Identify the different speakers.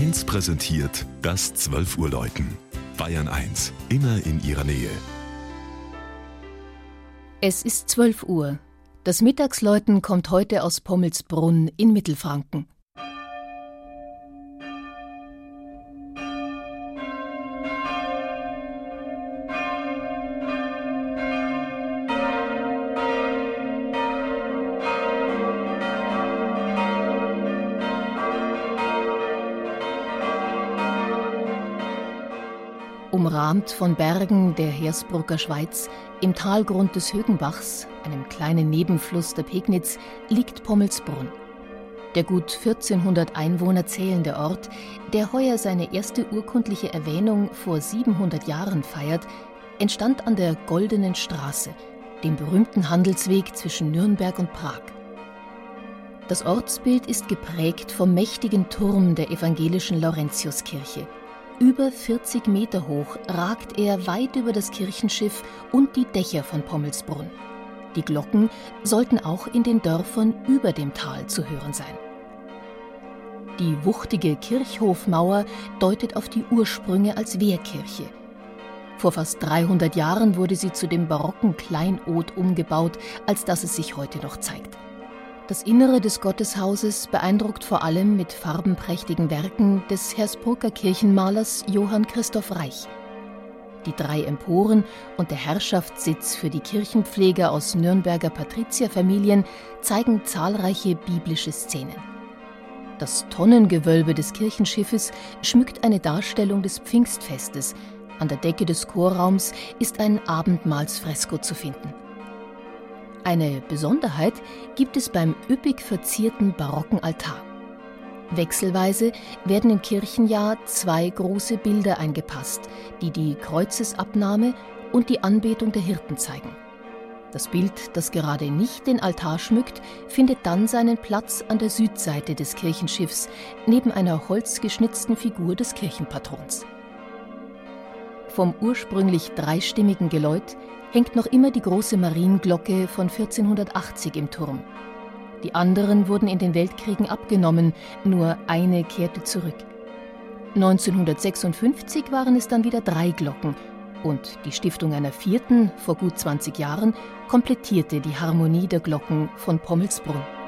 Speaker 1: 1 präsentiert das 12 Uhr Läuten. Bayern 1, immer in ihrer Nähe.
Speaker 2: Es ist 12 Uhr. Das Mittagsläuten kommt heute aus Pommelsbrunn in Mittelfranken. Umrahmt von Bergen der Hersbrucker Schweiz, im Talgrund des Högenbachs, einem kleinen Nebenfluss der Pegnitz, liegt Pommelsbrunn. Der gut 1400 Einwohner zählende Ort, der heuer seine erste urkundliche Erwähnung vor 700 Jahren feiert, entstand an der Goldenen Straße, dem berühmten Handelsweg zwischen Nürnberg und Prag. Das Ortsbild ist geprägt vom mächtigen Turm der evangelischen Laurentiuskirche – über 40 Meter hoch ragt er weit über das Kirchenschiff und die Dächer von Pommelsbrunn. Die Glocken sollten auch in den Dörfern über dem Tal zu hören sein. Die wuchtige Kirchhofmauer deutet auf die Ursprünge als Wehrkirche. Vor fast 300 Jahren wurde sie zu dem barocken Kleinod umgebaut, als dass es sich heute noch zeigt. Das Innere des Gotteshauses beeindruckt vor allem mit farbenprächtigen Werken des Hersbrucker Kirchenmalers Johann Christoph Reich. Die drei Emporen und der Herrschaftssitz für die Kirchenpfleger aus Nürnberger Patrizierfamilien zeigen zahlreiche biblische Szenen. Das Tonnengewölbe des Kirchenschiffes schmückt eine Darstellung des Pfingstfestes. An der Decke des Chorraums ist ein Abendmahlsfresko zu finden. Eine Besonderheit gibt es beim üppig verzierten barocken Altar. Wechselweise werden im Kirchenjahr zwei große Bilder eingepasst, die die Kreuzesabnahme und die Anbetung der Hirten zeigen. Das Bild, das gerade nicht den Altar schmückt, findet dann seinen Platz an der Südseite des Kirchenschiffs, neben einer holzgeschnitzten Figur des Kirchenpatrons. Vom ursprünglich dreistimmigen Geläut hängt noch immer die große Marienglocke von 1480 im Turm. Die anderen wurden in den Weltkriegen abgenommen, nur eine kehrte zurück. 1956 waren es dann wieder drei Glocken und die Stiftung einer vierten vor gut 20 Jahren komplettierte die Harmonie der Glocken von Pommelsbrunn.